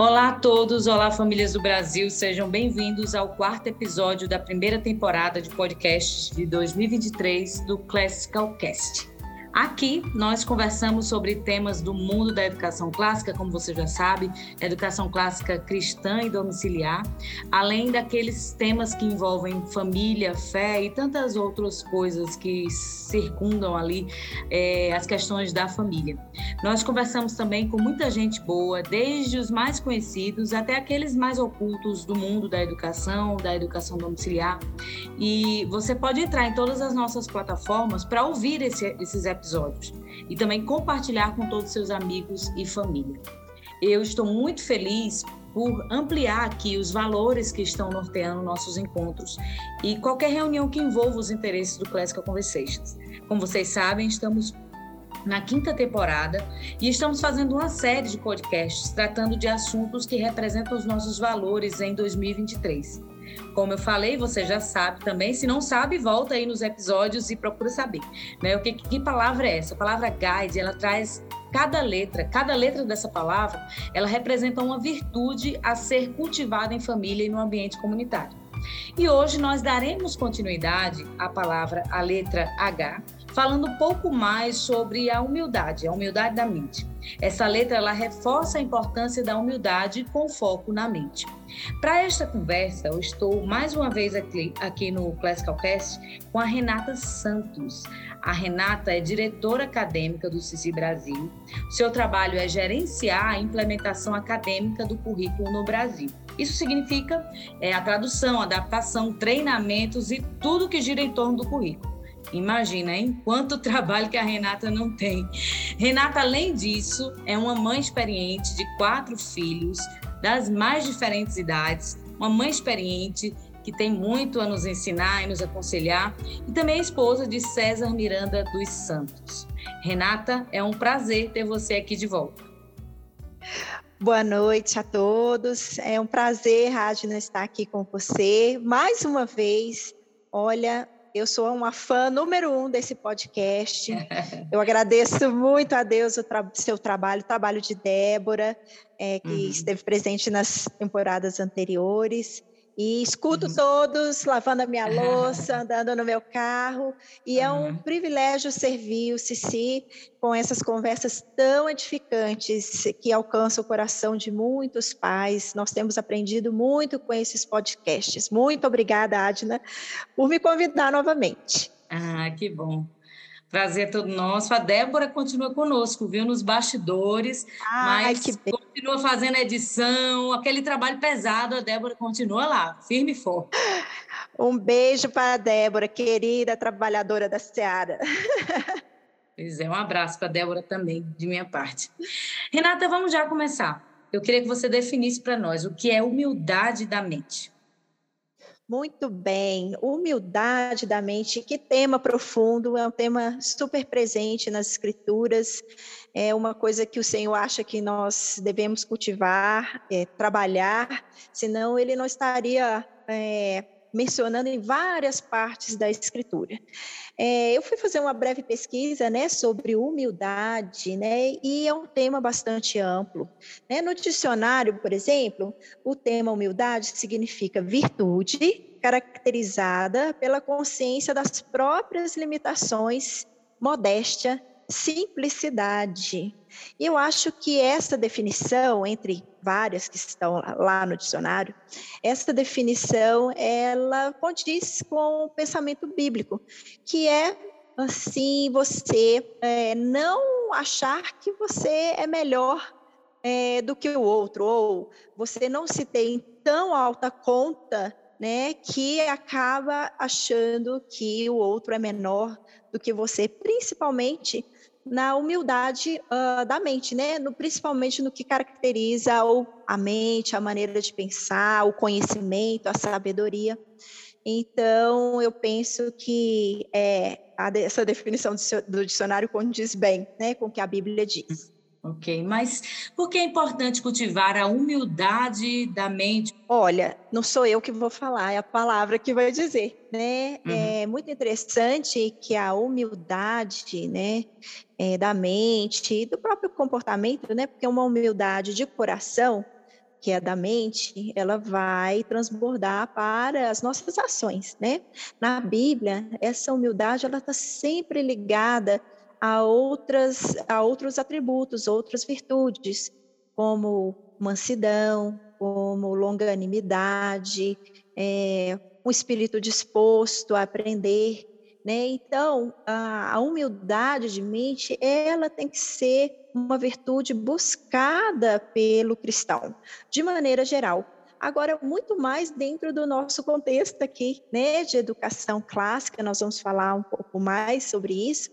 Olá a todos, olá famílias do Brasil, sejam bem-vindos ao quarto episódio da primeira temporada de podcasts de 2023 do Classical Cast. Aqui nós conversamos sobre temas do mundo da educação clássica, como você já sabe, educação clássica cristã e domiciliar, além daqueles temas que envolvem família, fé e tantas outras coisas que circundam ali é, as questões da família. Nós conversamos também com muita gente boa, desde os mais conhecidos até aqueles mais ocultos do mundo da educação, da educação domiciliar. E você pode entrar em todas as nossas plataformas para ouvir esse, esses episódios episódios e também compartilhar com todos os seus amigos e família. Eu estou muito feliz por ampliar aqui os valores que estão norteando nossos encontros e qualquer reunião que envolva os interesses do Classical Conversations. Como vocês sabem, estamos na quinta temporada e estamos fazendo uma série de podcasts tratando de assuntos que representam os nossos valores em 2023. Como eu falei, você já sabe também. Se não sabe, volta aí nos episódios e procura saber. Né? O que, que palavra é essa? A palavra guide, ela traz cada letra, cada letra dessa palavra, ela representa uma virtude a ser cultivada em família e no ambiente comunitário. E hoje nós daremos continuidade à palavra, a letra H, falando um pouco mais sobre a humildade, a humildade da mente. Essa letra ela reforça a importância da humildade com foco na mente. Para esta conversa, eu estou mais uma vez aqui, aqui no Classical Cast com a Renata Santos. A Renata é diretora acadêmica do CICI Brasil. Seu trabalho é gerenciar a implementação acadêmica do currículo no Brasil. Isso significa é, a tradução, adaptação, treinamentos e tudo que gira em torno do currículo. Imagina, hein? Quanto trabalho que a Renata não tem. Renata, além disso, é uma mãe experiente de quatro filhos, das mais diferentes idades, uma mãe experiente que tem muito a nos ensinar e nos aconselhar, e também é esposa de César Miranda dos Santos. Renata, é um prazer ter você aqui de volta. Boa noite a todos. É um prazer, Radna, estar aqui com você mais uma vez. Olha, eu sou uma fã número um desse podcast. Eu agradeço muito a Deus o tra seu trabalho, o trabalho de Débora, é, que uhum. esteve presente nas temporadas anteriores. E escuto uhum. todos lavando a minha louça, andando no meu carro. E uhum. é um privilégio servir o Cici com essas conversas tão edificantes que alcançam o coração de muitos pais. Nós temos aprendido muito com esses podcasts. Muito obrigada, Adna, por me convidar novamente. Ah, que bom. Prazer é todo nosso. A Débora continua conosco, viu, nos bastidores, Ai, mas continua fazendo edição, aquele trabalho pesado, a Débora continua lá, firme e forte. Um beijo para a Débora, querida trabalhadora da Seara. Pois é, um abraço para a Débora também, de minha parte. Renata, vamos já começar. Eu queria que você definisse para nós o que é humildade da mente. Muito bem, humildade da mente, que tema profundo, é um tema super presente nas escrituras, é uma coisa que o Senhor acha que nós devemos cultivar, é, trabalhar, senão ele não estaria é, mencionando em várias partes da escritura. É, eu fui fazer uma breve pesquisa né, sobre humildade, né, e é um tema bastante amplo. Né? No dicionário, por exemplo, o tema humildade significa virtude caracterizada pela consciência das próprias limitações, modéstia, simplicidade. E eu acho que essa definição, entre várias que estão lá no dicionário, essa definição ela condiz com o pensamento bíblico, que é assim você é, não achar que você é melhor é, do que o outro, ou você não se tem tão alta conta né, que acaba achando que o outro é menor do que você, principalmente na humildade uh, da mente, né? No, principalmente no que caracteriza o, a mente, a maneira de pensar, o conhecimento, a sabedoria. Então, eu penso que é, a, essa definição do, dicionário condiz bem né, com o que a Bíblia diz. Ok, mas por que é importante cultivar a humildade da mente? Olha, não sou eu que vou falar, é a palavra que vai dizer, né? Uhum. É muito interessante que a humildade, né, é, da mente do próprio comportamento, né? Porque uma humildade de coração que é da mente, ela vai transbordar para as nossas ações, né? Na Bíblia, essa humildade ela está sempre ligada a outras a outros atributos, outras virtudes, como mansidão, como longanimidade, é, um espírito disposto a aprender, né? Então, a, a humildade de mente, ela tem que ser uma virtude buscada pelo cristão, de maneira geral. Agora, muito mais dentro do nosso contexto aqui, né, de educação clássica, nós vamos falar um pouco mais sobre isso,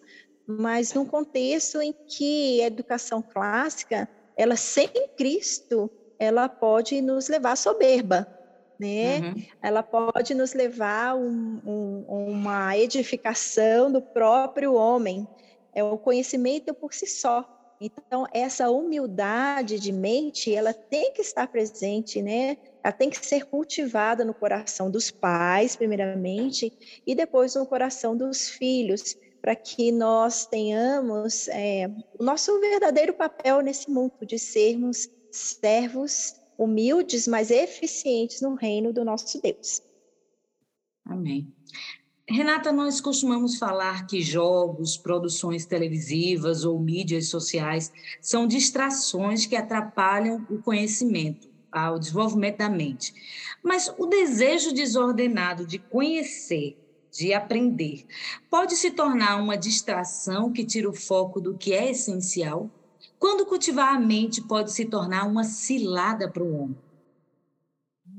mas num contexto em que a educação clássica, ela sem Cristo, ela pode nos levar à soberba, né? Uhum. Ela pode nos levar a um, um, uma edificação do próprio homem, é o conhecimento por si só. Então, essa humildade de mente, ela tem que estar presente, né? Ela tem que ser cultivada no coração dos pais, primeiramente, e depois no coração dos filhos, para que nós tenhamos é, o nosso verdadeiro papel nesse mundo, de sermos servos humildes, mas eficientes no reino do nosso Deus. Amém. Renata, nós costumamos falar que jogos, produções televisivas ou mídias sociais são distrações que atrapalham o conhecimento, o desenvolvimento da mente. Mas o desejo desordenado de conhecer, de aprender, pode se tornar uma distração que tira o foco do que é essencial? Quando cultivar a mente pode se tornar uma cilada para o homem?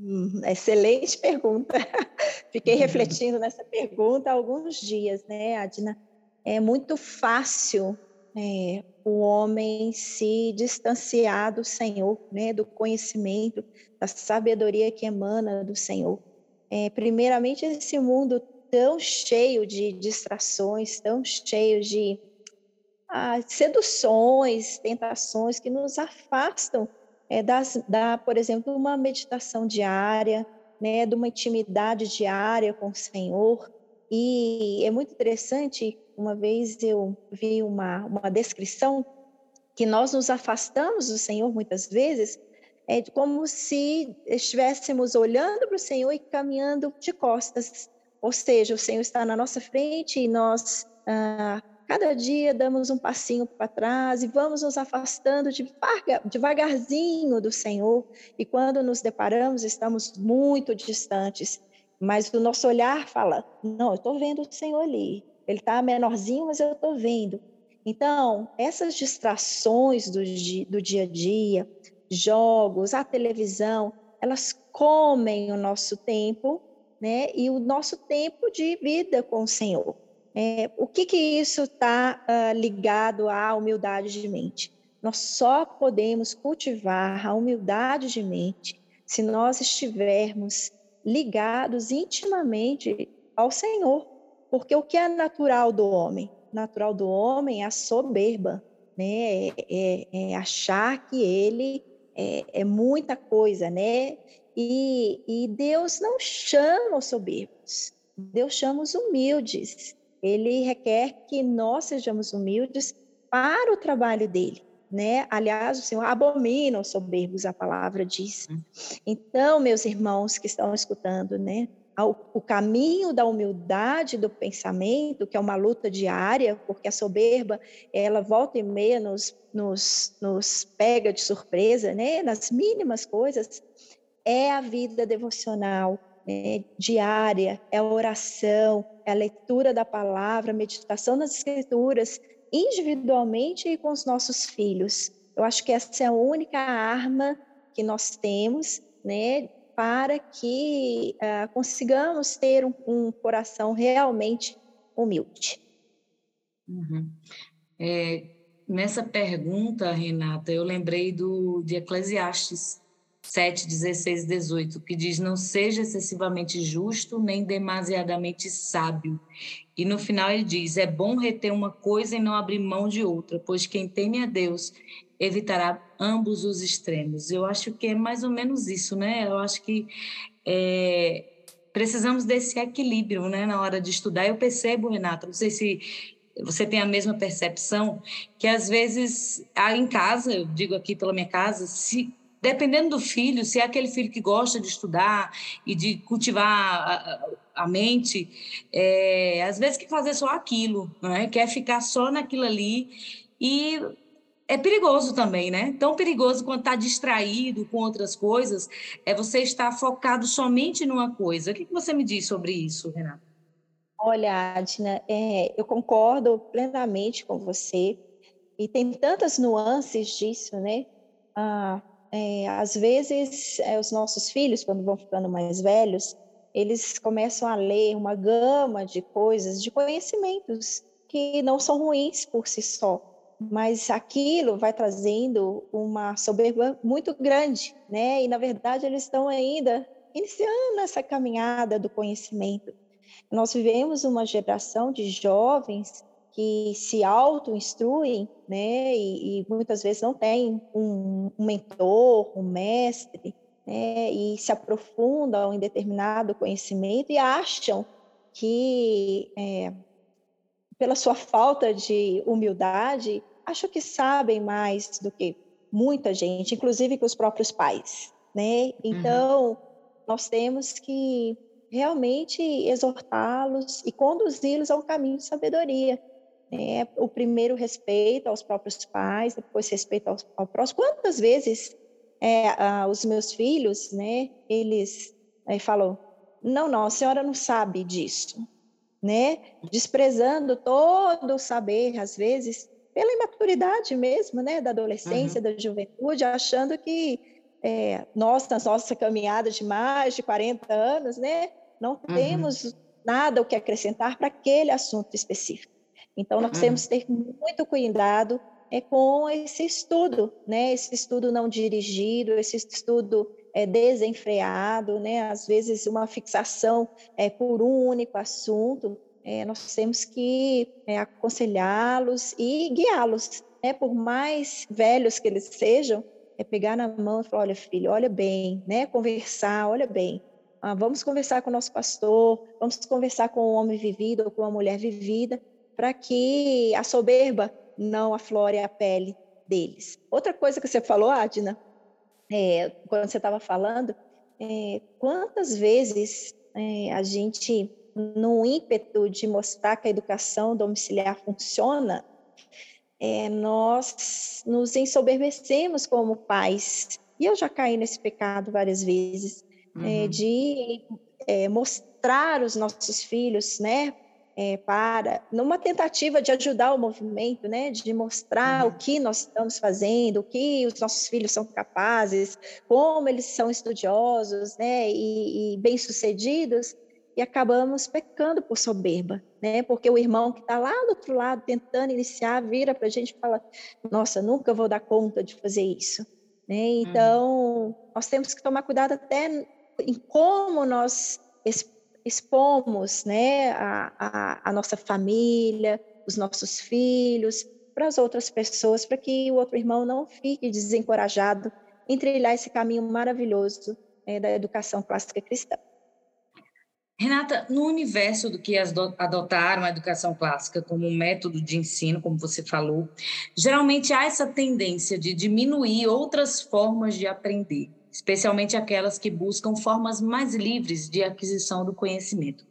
Hum, excelente pergunta. Fiquei uhum. refletindo nessa pergunta há alguns dias, né, Adina? É muito fácil é, o homem se distanciar do Senhor, né, do conhecimento, da sabedoria que emana do Senhor. É, primeiramente, esse mundo tão cheio de distrações, tão cheio de ah, seduções, tentações que nos afastam é, das, da, por exemplo, uma meditação diária, né, de uma intimidade diária com o Senhor. E é muito interessante, uma vez eu vi uma, uma descrição que nós nos afastamos do Senhor muitas vezes, é como se estivéssemos olhando para o Senhor e caminhando de costas. Ou seja, o Senhor está na nossa frente e nós ah, Cada dia damos um passinho para trás e vamos nos afastando devagar, devagarzinho do Senhor. E quando nos deparamos, estamos muito distantes. Mas o nosso olhar fala: não, eu estou vendo o Senhor ali. Ele está menorzinho, mas eu estou vendo. Então, essas distrações do, do dia a dia, jogos, a televisão, elas comem o nosso tempo, né? E o nosso tempo de vida com o Senhor. É, o que, que isso está uh, ah, ligado à humildade de mente? Nós só podemos cultivar a humildade de mente se nós estivermos ligados intimamente ao Senhor. Porque o que é natural do homem? Natural do homem é a soberba, né? É, é, é achar que ele é, é, muita coisa, né? E, e Deus não chama os soberbos, Deus chama os humildes ele requer que nós sejamos humildes para o trabalho dele. Né? Aliás, o Senhor abomina os soberbos, a palavra diz. Hum. Então, meus irmãos que estão escutando, né? o caminho da humildade do pensamento, que é uma luta diária, porque a soberba, ela volta e meia nos, nos, nos pega de surpresa, né? nas mínimas coisas, é a vida devocional, é, diária, é a oração, a leitura da palavra, a meditação nas escrituras, individualmente e com os nossos filhos. Eu acho que essa é a única arma que nós temos, né, para que uh, consigamos ter um, um, coração realmente humilde. Uhum. É, nessa pergunta, Renata, eu lembrei do de Eclesiastes, 7, 16 e 18, que diz: Não seja excessivamente justo nem demasiadamente sábio. E no final ele diz: É bom reter uma coisa e não abrir mão de outra, pois quem teme a Deus evitará ambos os extremos. Eu acho que é mais ou menos isso, né? Eu acho que é, precisamos desse equilíbrio, né, na hora de estudar. Eu percebo, Renata, não sei se você tem a mesma percepção, que às vezes, em casa, eu digo aqui pela minha casa, se dependendo do filho, se é aquele filho que gosta de estudar e de cultivar a, a mente, é, às vezes quer fazer só aquilo, né? quer ficar só naquilo ali e é perigoso também, né? Tão perigoso quando está distraído com outras coisas, é você estar focado somente numa coisa. O que você me diz sobre isso, Renata? Olha, Adina, é, eu concordo plenamente com você. E tem tantas nuances disso, né? Ah, é, às vezes, é, os nossos filhos, quando vão ficando mais velhos, eles começam a ler uma gama de coisas, de conhecimentos que não são ruins por si só, mas aquilo vai trazendo uma soberba muito grande, né? E na verdade eles estão ainda iniciando essa caminhada do conhecimento. Nós vivemos uma geração de jovens que se auto-instruem, né, e, e, muitas vezes não têm um, um mentor, um mestre, né, e se aprofundam em determinado conhecimento e acham que, é, pela sua falta de humildade, acham que sabem mais do que muita gente, inclusive que os próprios pais, né? Uhum. Então, uhum. nós temos que realmente exortá-los e conduzi-los a um caminho de sabedoria, né? O primeiro respeito aos próprios pais, depois respeito ao, ao próximo. Quantas vezes é, ah, os meus filhos, né? Eles é, falam: não, não, a senhora não sabe disso, né? Desprezando todo o saber, às vezes pela imaturidade mesmo, né? Da adolescência, uhum. da juventude, achando que é, nós, na nossa caminhada de mais de 40 anos, né? Não uhum. temos nada o que acrescentar para aquele assunto específico. Então, nós temos que ter muito cuidado é, com esse estudo, né? Esse estudo não dirigido, esse estudo é, desenfreado, né? Às vezes, uma fixação é, por um único assunto. É, nós temos que é, aconselhá-los e guiá-los, né? Por mais velhos que eles sejam, é pegar na mão e falar: olha, filho, olha bem, né? Conversar, olha bem. Ah, vamos conversar com o nosso pastor, vamos conversar com um homem vivido ou com uma mulher vivida, para que a soberba não aflore a pele deles. Outra coisa que você falou, Adina, é, quando você estava falando, é, quantas vezes é, a gente, no ímpeto de mostrar que a educação domiciliar funciona, é, nós nos ensoberbecemos como pais. E eu já caí nesse pecado várias vezes, é, uhum. de é, mostrar os nossos filhos, né, é, para, numa tentativa de ajudar o movimento, né, de mostrar uhum. o que nós estamos fazendo, o que os nossos filhos são capazes, como eles são estudiosos, né, e, e bem-sucedidos, e acabamos pecando por soberba, né, porque o irmão que está lá do outro lado tentando iniciar, vira para a gente e fala, nossa, nunca vou dar conta de fazer isso, né, então uhum. nós temos que tomar cuidado até em como nós expomos né, a, a, a nossa família, os nossos filhos, para as outras pessoas, para que o outro irmão não fique desencorajado em trilhar esse caminho maravilhoso é, da educação clássica cristã. Renata, no universo do que adotaram a educação clássica como método de ensino, como você falou, geralmente há essa tendência de diminuir outras formas de aprender especialmente aquelas que buscam formas mais livres de aquisição do conhecimento.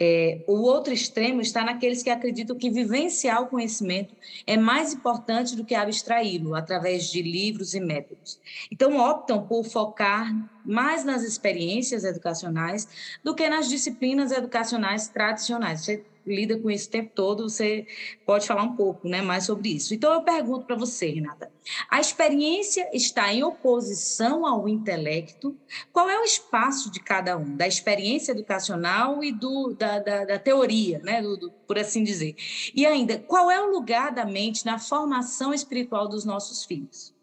É, o outro extremo está naqueles que acreditam que vivenciar o conhecimento é mais importante do que abstraí-lo através de livros e métodos. Então, optam por focar mais nas experiências educacionais do que nas disciplinas educacionais tradicionais. Você lida com isso o tempo todo, você pode falar um pouco né, mais sobre isso. Então, eu pergunto para você, Renata: a experiência está em oposição ao intelecto? Qual é o espaço de cada um, da experiência educacional e do, da, da, da teoria, né, do, do, por assim dizer? E ainda, qual é o lugar da mente na formação espiritual dos nossos filhos?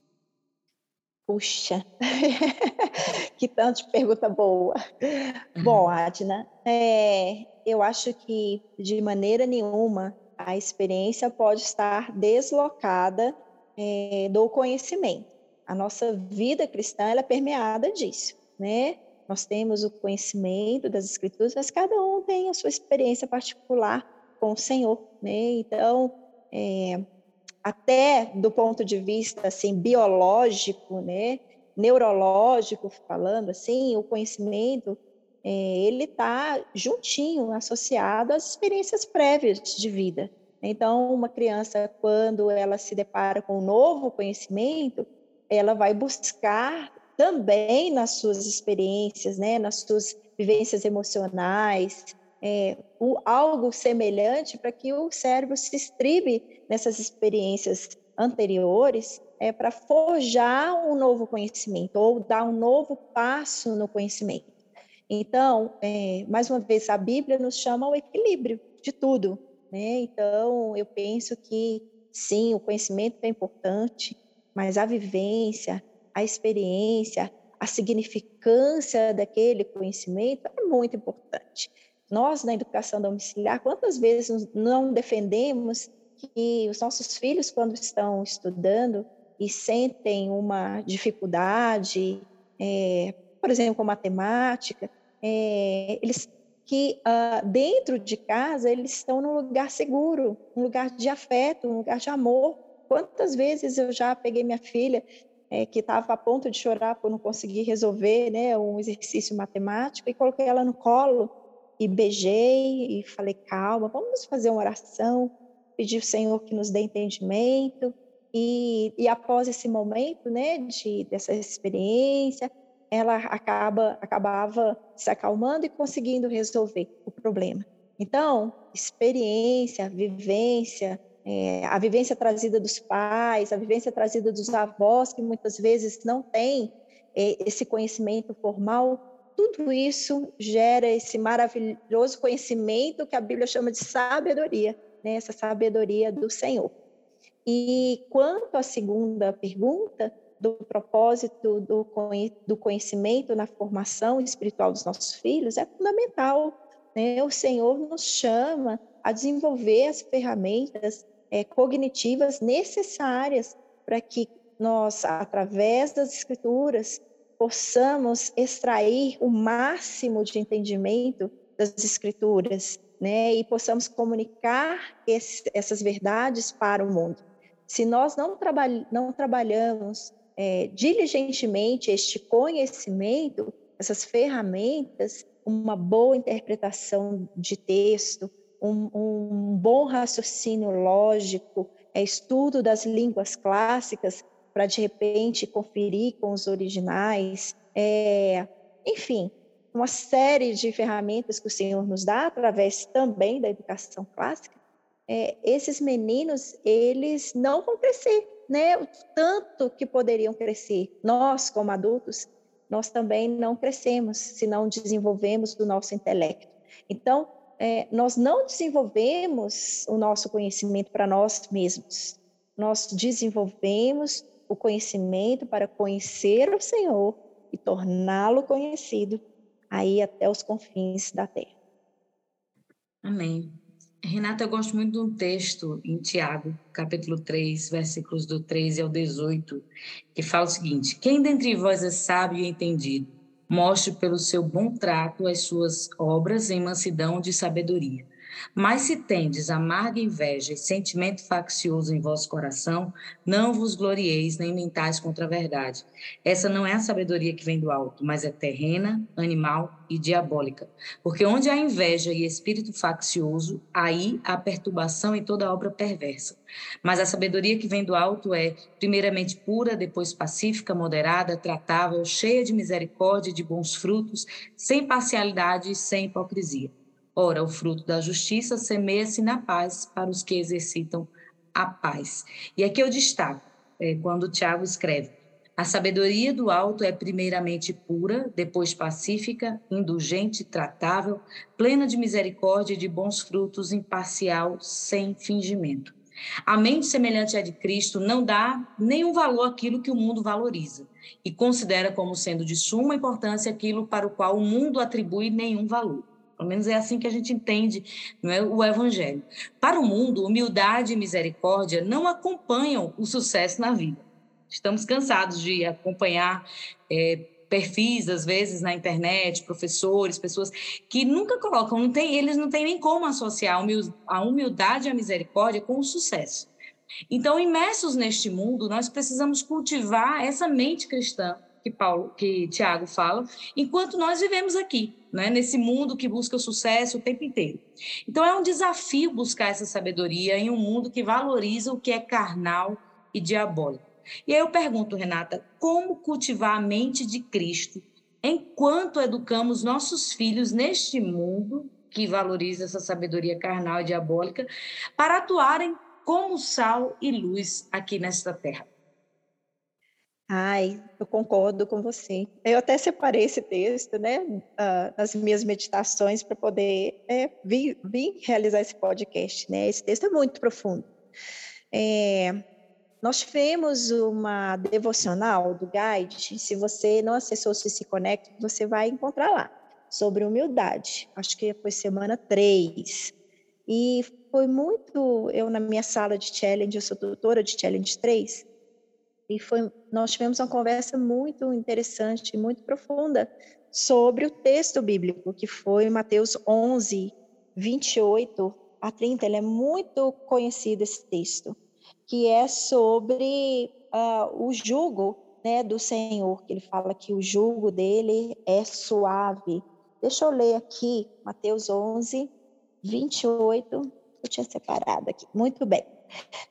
Puxa, que tanto de pergunta boa. Uhum. Bom, Adna, é, eu acho que de maneira nenhuma a experiência pode estar deslocada é, do conhecimento. A nossa vida cristã é permeada disso, né? Nós temos o conhecimento das escrituras, mas cada um tem a sua experiência particular com o Senhor, né? Então, é, até do ponto de vista assim biológico, né? neurológico falando assim, o conhecimento ele está juntinho, associado às experiências prévias de vida. Então, uma criança, quando ela se depara com um novo conhecimento, ela vai buscar também nas suas experiências, né, nas suas vivências emocionais, é, o, algo semelhante para que o cérebro se estribe nessas experiências anteriores é, para forjar um novo conhecimento ou dar um novo passo no conhecimento. Então, é, mais uma vez, a Bíblia nos chama ao equilíbrio de tudo. Né? Então, eu penso que sim, o conhecimento é importante, mas a vivência, a experiência, a significância daquele conhecimento é muito importante. Nós, na educação domiciliar, quantas vezes não defendemos que os nossos filhos, quando estão estudando e sentem uma dificuldade, é, por exemplo, com matemática, é, eles que uh, dentro de casa eles estão num lugar seguro, um lugar de afeto, um lugar de amor. Quantas vezes eu já peguei minha filha é, que estava a ponto de chorar por não conseguir resolver né, um exercício matemático e coloquei ela no colo e beijei e falei calma, vamos fazer uma oração, pedir ao Senhor que nos dê entendimento e, e após esse momento, né, de dessa experiência ela acaba, acabava se acalmando e conseguindo resolver o problema. Então, experiência, vivência, é, a vivência trazida dos pais, a vivência trazida dos avós, que muitas vezes não têm é, esse conhecimento formal, tudo isso gera esse maravilhoso conhecimento que a Bíblia chama de sabedoria, né? essa sabedoria do Senhor. E quanto à segunda pergunta, do propósito do, do conhecimento na formação espiritual dos nossos filhos é fundamental. Né? O Senhor nos chama a desenvolver as ferramentas é, cognitivas necessárias para que nós, através das escrituras, possamos extrair o máximo de entendimento das escrituras, né? E possamos comunicar esse, essas verdades para o mundo. Se nós não, traba não trabalhamos é, diligentemente este conhecimento, essas ferramentas, uma boa interpretação de texto, um, um bom raciocínio lógico, é, estudo das línguas clássicas para de repente conferir com os originais, é, enfim, uma série de ferramentas que o Senhor nos dá através também da educação clássica. É, esses meninos eles não vão crescer né, o tanto que poderiam crescer. Nós, como adultos, nós também não crescemos se não desenvolvemos o nosso intelecto. Então, é, nós não desenvolvemos o nosso conhecimento para nós mesmos. Nós desenvolvemos o conhecimento para conhecer o Senhor e torná-lo conhecido aí até os confins da terra. Amém. Renata, eu gosto muito de um texto em Tiago, capítulo 3, versículos do 13 ao 18, que fala o seguinte: Quem dentre vós é sábio e entendido, mostre pelo seu bom trato as suas obras em mansidão de sabedoria. Mas se tendes amarga inveja e sentimento faccioso em vosso coração, não vos glorieis nem mentais contra a verdade. Essa não é a sabedoria que vem do alto, mas é terrena, animal e diabólica. Porque onde há inveja e espírito faccioso, aí há perturbação e toda obra perversa. Mas a sabedoria que vem do alto é, primeiramente pura, depois pacífica, moderada, tratável, cheia de misericórdia e de bons frutos, sem parcialidade e sem hipocrisia. Ora, o fruto da justiça semeia-se na paz para os que exercitam a paz. E aqui eu destaco, é, quando Tiago escreve, a sabedoria do alto é primeiramente pura, depois pacífica, indulgente, tratável, plena de misericórdia e de bons frutos, imparcial, sem fingimento. A mente semelhante à de Cristo não dá nenhum valor àquilo que o mundo valoriza e considera como sendo de suma importância aquilo para o qual o mundo atribui nenhum valor. Pelo menos é assim que a gente entende não é, o evangelho. Para o mundo, humildade e misericórdia não acompanham o sucesso na vida. Estamos cansados de acompanhar é, perfis, às vezes, na internet, professores, pessoas que nunca colocam, não tem, eles não têm nem como associar a humildade e a misericórdia com o sucesso. Então, imersos neste mundo, nós precisamos cultivar essa mente cristã que Paulo, que Tiago fala, enquanto nós vivemos aqui, né, nesse mundo que busca o sucesso o tempo inteiro. Então é um desafio buscar essa sabedoria em um mundo que valoriza o que é carnal e diabólico. E aí eu pergunto, Renata, como cultivar a mente de Cristo enquanto educamos nossos filhos neste mundo que valoriza essa sabedoria carnal e diabólica para atuarem como sal e luz aqui nesta terra? Ai, eu concordo com você. Eu até separei esse texto, né, uh, nas minhas meditações para poder é, vir, vir, realizar esse podcast, né? Esse texto é muito profundo. É, nós tivemos uma devocional do Guide. Se você não acessou o Se Conecta, você vai encontrar lá sobre humildade. Acho que foi semana 3. E foi muito eu na minha sala de challenge, eu sou tutora de challenge 3 e foi, nós tivemos uma conversa muito interessante, muito profunda sobre o texto bíblico, que foi Mateus 11, 28 a 30. Ele é muito conhecido esse texto, que é sobre uh, o jugo né, do Senhor, que ele fala que o jugo dele é suave. Deixa eu ler aqui, Mateus 11, 28. Eu tinha separado aqui. Muito bem.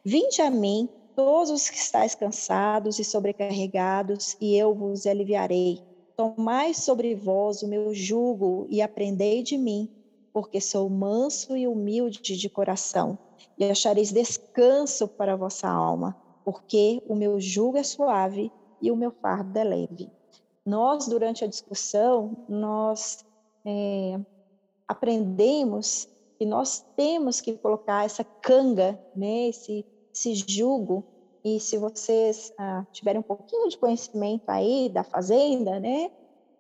Vinde a mim todos os que estáis cansados e sobrecarregados, e eu vos aliviarei. Tomai sobre vós o meu jugo e aprendei de mim, porque sou manso e humilde de coração, e achareis descanso para a vossa alma, porque o meu jugo é suave e o meu fardo é leve. Nós, durante a discussão, nós é, aprendemos que nós temos que colocar essa canga, né, esse esse jugo, e se vocês ah, tiverem um pouquinho de conhecimento aí da fazenda, né,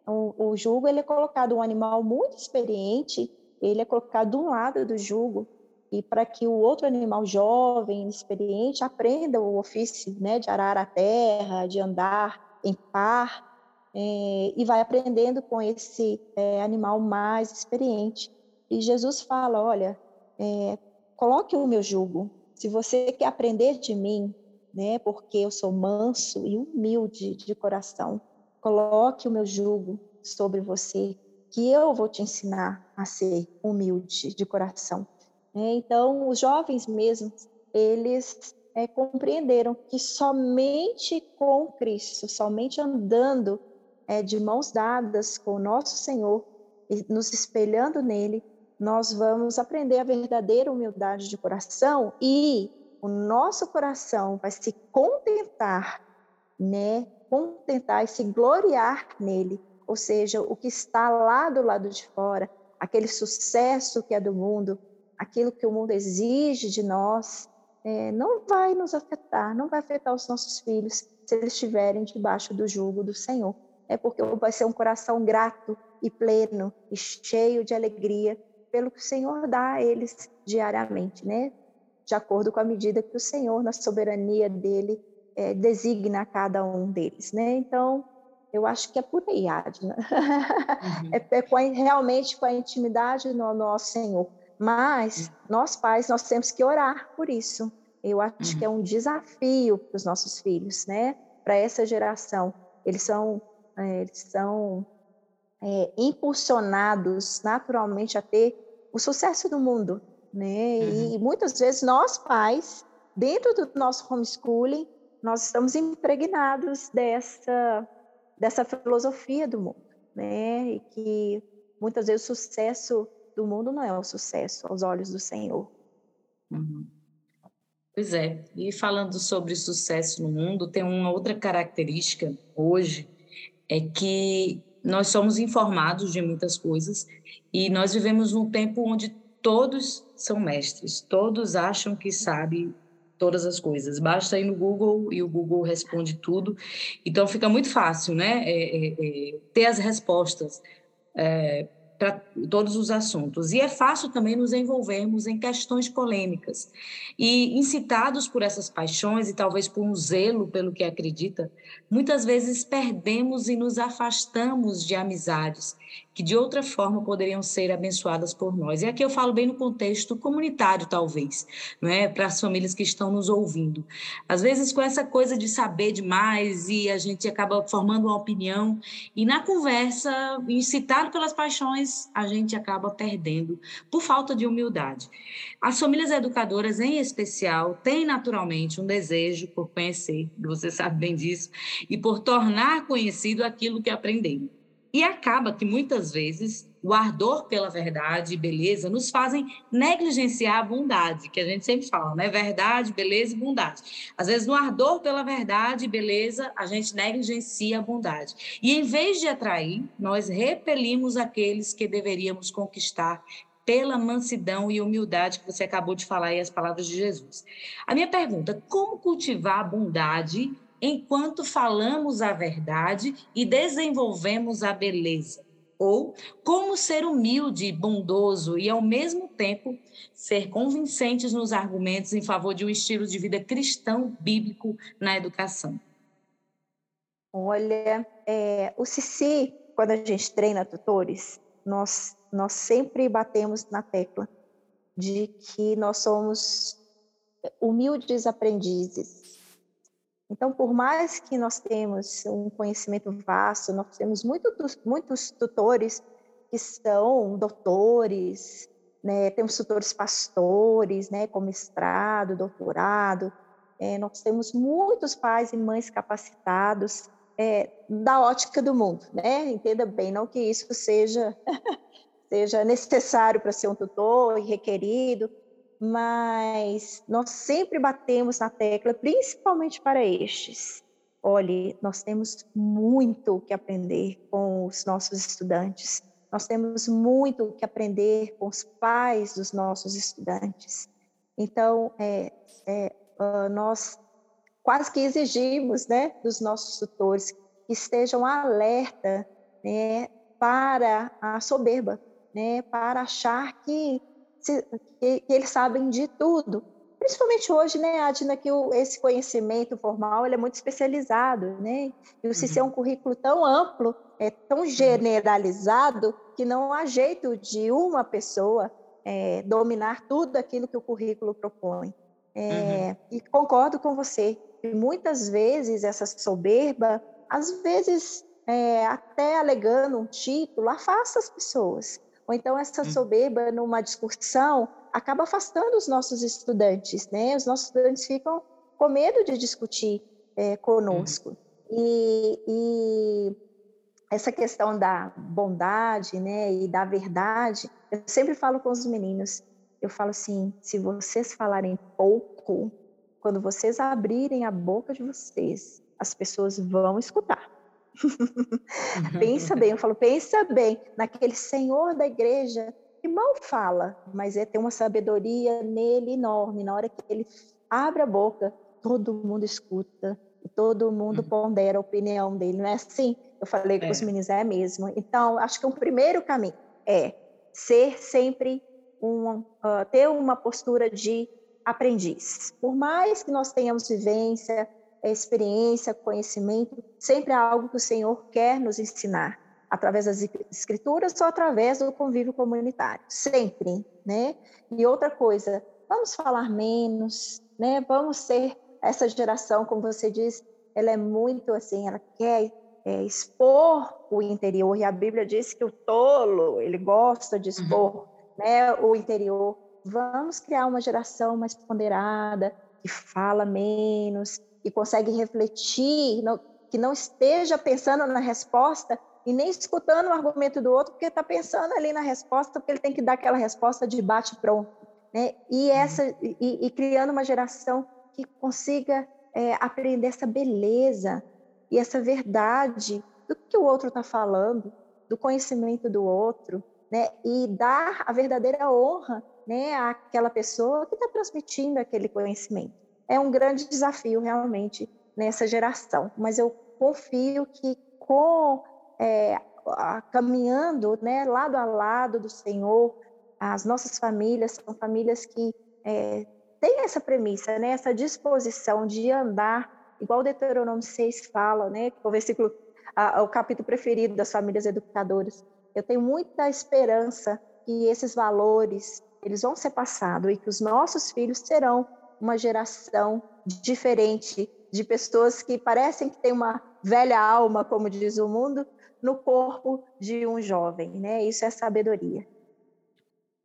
o, o jugo ele é colocado um animal muito experiente, ele é colocado de um lado do jugo e para que o outro animal jovem, experiente, aprenda o ofício, né, de arar a terra, de andar em par, é, e vai aprendendo com esse é, animal mais experiente. E Jesus fala, olha, é, coloque o meu jugo, se você quer aprender de mim, né, porque eu sou manso e humilde de coração, coloque o meu jugo sobre você, que eu vou te ensinar a ser humilde de coração. É, então, os jovens mesmo, eles é, compreenderam que somente com Cristo, somente andando é, de mãos dadas com o nosso Senhor, nos espelhando nele, nós vamos aprender a verdadeira humildade de coração e o nosso coração vai se contentar, né? Contentar e se gloriar nele, ou seja, o que está lá do lado de fora, aquele sucesso que é do mundo, aquilo que o mundo exige de nós, é, não vai nos afetar, não vai afetar os nossos filhos se eles estiverem debaixo do jugo do Senhor. É porque vai ser um coração grato e pleno e cheio de alegria pelo que o Senhor dá a eles diariamente, né? De acordo com a medida que o Senhor, na soberania dele, é, designa a cada um deles, né? Então, eu acho que é por aí, Adna. Uhum. é, é com a, realmente com a intimidade no nosso Senhor. Mas, uhum. nós pais, nós temos que orar por isso. Eu acho uhum. que é um desafio para os nossos filhos, né? Para essa geração. Eles são, é, eles são é, impulsionados naturalmente a ter o sucesso do mundo, né? Uhum. E muitas vezes nós pais, dentro do nosso homeschooling, nós estamos impregnados dessa dessa filosofia do mundo, né? E que muitas vezes o sucesso do mundo não é o sucesso aos olhos do Senhor. Uhum. Pois é. E falando sobre sucesso no mundo, tem uma outra característica hoje é que nós somos informados de muitas coisas e nós vivemos num tempo onde todos são mestres, todos acham que sabem todas as coisas. Basta ir no Google e o Google responde tudo. Então fica muito fácil, né? É, é, é, ter as respostas. Para todos os assuntos. E é fácil também nos envolvermos em questões polêmicas. E incitados por essas paixões e talvez por um zelo pelo que acredita, muitas vezes perdemos e nos afastamos de amizades que de outra forma poderiam ser abençoadas por nós. E aqui eu falo bem no contexto comunitário, talvez, não é? para as famílias que estão nos ouvindo. Às vezes, com essa coisa de saber demais e a gente acaba formando uma opinião, e na conversa, incitado pelas paixões, a gente acaba perdendo por falta de humildade. As famílias educadoras, em especial, têm naturalmente um desejo por conhecer, você sabe bem disso, e por tornar conhecido aquilo que aprenderam. E acaba que muitas vezes o ardor pela verdade e beleza nos fazem negligenciar a bondade, que a gente sempre fala, né? Verdade, beleza e bondade. Às vezes, no ardor pela verdade e beleza, a gente negligencia a bondade. E em vez de atrair, nós repelimos aqueles que deveríamos conquistar pela mansidão e humildade que você acabou de falar aí as palavras de Jesus. A minha pergunta: como cultivar a bondade enquanto falamos a verdade e desenvolvemos a beleza. Ou como ser humilde, bondoso e, ao mesmo tempo, ser convincentes nos argumentos em favor de um estilo de vida cristão bíblico na educação. Olha, é, o Cici, quando a gente treina tutores, nós, nós sempre batemos na tecla de que nós somos humildes aprendizes então, por mais que nós temos um conhecimento vasto, nós temos muitos, muitos tutores que são doutores, né? temos tutores pastores, né? com mestrado, doutorado, é, nós temos muitos pais e mães capacitados é, da ótica do mundo, né? Entenda bem, não que isso seja seja necessário para ser um tutor e requerido, mas nós sempre batemos na tecla, principalmente para estes. Olhe, nós temos muito que aprender com os nossos estudantes, nós temos muito que aprender com os pais dos nossos estudantes. Então, é, é, uh, nós quase que exigimos né, dos nossos tutores que estejam alerta né, para a soberba, né, para achar que que, que eles sabem de tudo. Principalmente hoje, né, Adina, que o, esse conhecimento formal ele é muito especializado, né? E o CIC é um uhum. currículo tão amplo, é tão uhum. generalizado, que não há jeito de uma pessoa é, dominar tudo aquilo que o currículo propõe. É, uhum. E concordo com você, que muitas vezes essa soberba, às vezes é, até alegando um título, afasta as pessoas. Ou então essa hum. soberba numa discussão acaba afastando os nossos estudantes, né? Os nossos estudantes ficam com medo de discutir é, conosco. E, e, essa questão da bondade, né, e da verdade, eu sempre falo com os meninos, eu falo assim, se vocês falarem pouco, quando vocês abrirem a boca de vocês, as pessoas vão escutar. pensa bem, eu falo, pensa bem naquele senhor da igreja que mal fala, mas é ter uma sabedoria nele enorme. Na hora que ele abre a boca, todo mundo escuta, todo mundo uhum. pondera a opinião dele. Não é assim? Eu falei com os é. meninos, é mesmo. Então, acho que o primeiro caminho é ser sempre uma, uh, ter uma postura de aprendiz. Por mais que nós tenhamos vivência, experiência, conhecimento, sempre é algo que o Senhor quer nos ensinar, através das escrituras ou através do convívio comunitário, sempre, né? E outra coisa, vamos falar menos, né? Vamos ser essa geração, como você diz, ela é muito assim, ela quer é, expor o interior, e a Bíblia diz que o tolo, ele gosta de expor uhum. né, o interior. Vamos criar uma geração mais ponderada, que fala menos, e consegue refletir, não, que não esteja pensando na resposta e nem escutando o argumento do outro, porque está pensando ali na resposta, porque ele tem que dar aquela resposta de bate pronto, né? E uhum. essa e, e criando uma geração que consiga é, aprender essa beleza e essa verdade do que o outro está falando, do conhecimento do outro, né? E dar a verdadeira honra, né, àquela pessoa que está transmitindo aquele conhecimento é um grande desafio realmente nessa geração. Mas eu confio que com é, caminhando né, lado a lado do Senhor, as nossas famílias são famílias que é, têm essa premissa, né, essa disposição de andar, igual o Deuteronômio 6 fala, né, que é o versículo, a, o capítulo preferido das famílias educadoras, Eu tenho muita esperança que esses valores eles vão ser passados e que os nossos filhos serão uma geração diferente de pessoas que parecem que têm uma velha alma, como diz o mundo, no corpo de um jovem, né? Isso é sabedoria.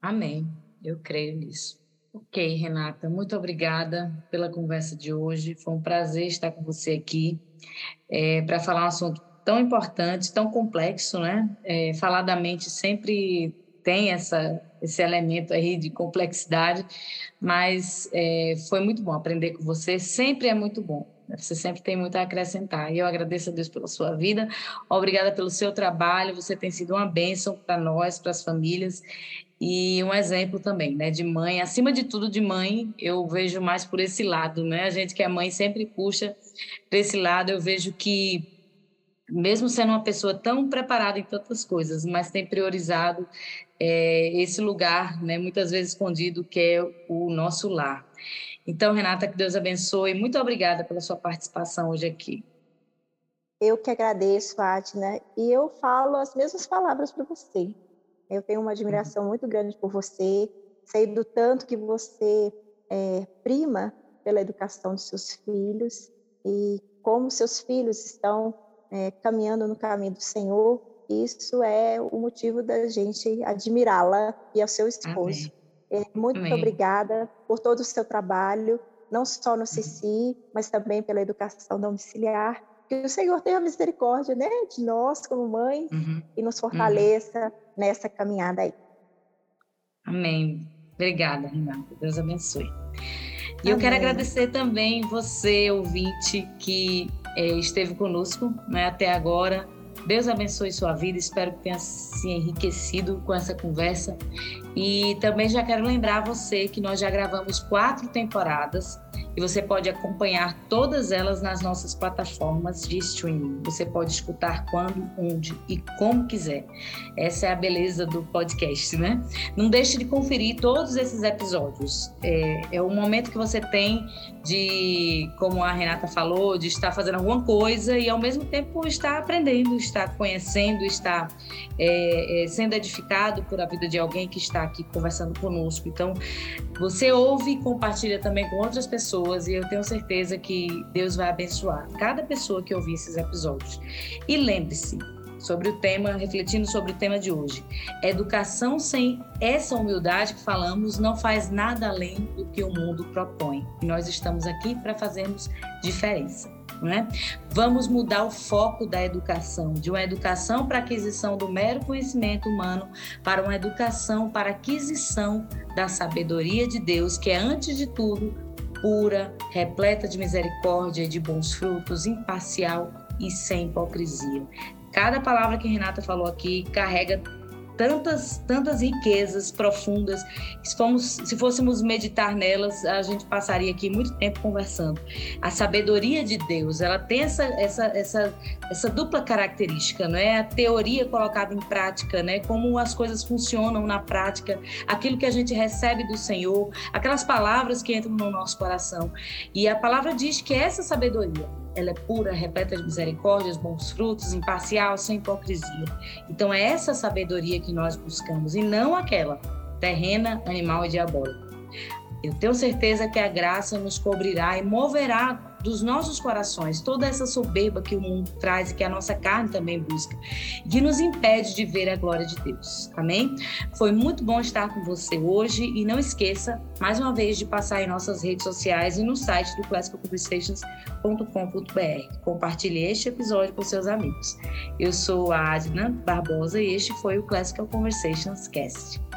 Amém. Eu creio nisso. Ok, Renata, muito obrigada pela conversa de hoje. Foi um prazer estar com você aqui é, para falar um assunto tão importante, tão complexo, né? É, falar da mente sempre tem essa, esse elemento aí de complexidade, mas é, foi muito bom aprender com você, sempre é muito bom. Você sempre tem muito a acrescentar. E eu agradeço a Deus pela sua vida, obrigada pelo seu trabalho, você tem sido uma bênção para nós, para as famílias, e um exemplo também, né, de mãe. Acima de tudo, de mãe, eu vejo mais por esse lado, né? A gente que é mãe sempre puxa para esse lado. Eu vejo que mesmo sendo uma pessoa tão preparada em tantas coisas, mas tem priorizado é, esse lugar, né, muitas vezes escondido, que é o nosso lar. Então, Renata, que Deus abençoe. Muito obrigada pela sua participação hoje aqui. Eu que agradeço, Adna, e eu falo as mesmas palavras para você. Eu tenho uma admiração muito grande por você, sei do tanto que você é, prima pela educação dos seus filhos e como seus filhos estão é, caminhando no caminho do Senhor, isso é o motivo da gente admirá-la e ao seu esposo. É, muito Amém. obrigada por todo o seu trabalho, não só no uhum. mas também pela educação domiciliar. Que o Senhor tenha misericórdia né, de nós como mães uhum. e nos uhum. fortaleça uhum. nessa caminhada aí. Amém. Obrigada, Renata. Deus abençoe. E Amém. eu quero agradecer também você, ouvinte, que esteve conosco né, até agora. Deus abençoe sua vida, espero que tenha se enriquecido com essa conversa. E também já quero lembrar você que nós já gravamos quatro temporadas e você pode acompanhar todas elas nas nossas plataformas de streaming. Você pode escutar quando, onde e como quiser. Essa é a beleza do podcast, né? Não deixe de conferir todos esses episódios. É, é o momento que você tem de, como a Renata falou, de estar fazendo alguma coisa e ao mesmo tempo estar aprendendo, estar conhecendo, estar é, é, sendo edificado por a vida de alguém que está aqui conversando conosco. Então, você ouve e compartilha também com outras pessoas e eu tenho certeza que Deus vai abençoar cada pessoa que ouvir esses episódios. E lembre-se, sobre o tema, refletindo sobre o tema de hoje. Educação sem essa humildade que falamos não faz nada além do que o mundo propõe. E nós estamos aqui para fazermos diferença. Né? Vamos mudar o foco da educação, de uma educação para aquisição do mero conhecimento humano, para uma educação para aquisição da sabedoria de Deus, que é, antes de tudo, pura, repleta de misericórdia e de bons frutos, imparcial e sem hipocrisia. Cada palavra que Renata falou aqui carrega tantas, tantas riquezas profundas. Se, fomos, se fôssemos meditar nelas, a gente passaria aqui muito tempo conversando. A sabedoria de Deus, ela tem essa, essa, essa, essa dupla característica, não é? A teoria colocada em prática, né? Como as coisas funcionam na prática, aquilo que a gente recebe do Senhor, aquelas palavras que entram no nosso coração. E a palavra diz que essa sabedoria ela é pura, repleta de misericórdias, bons frutos, imparcial, sem hipocrisia. Então é essa sabedoria que nós buscamos e não aquela terrena, animal e diabólica. Eu tenho certeza que a graça nos cobrirá e moverá dos nossos corações toda essa soberba que o mundo traz e que a nossa carne também busca, que nos impede de ver a glória de Deus. Amém? Foi muito bom estar com você hoje e não esqueça, mais uma vez, de passar em nossas redes sociais e no site do classicalconversations.com.br. Compartilhe este episódio com seus amigos. Eu sou a Adna Barbosa e este foi o Classical Conversations Cast.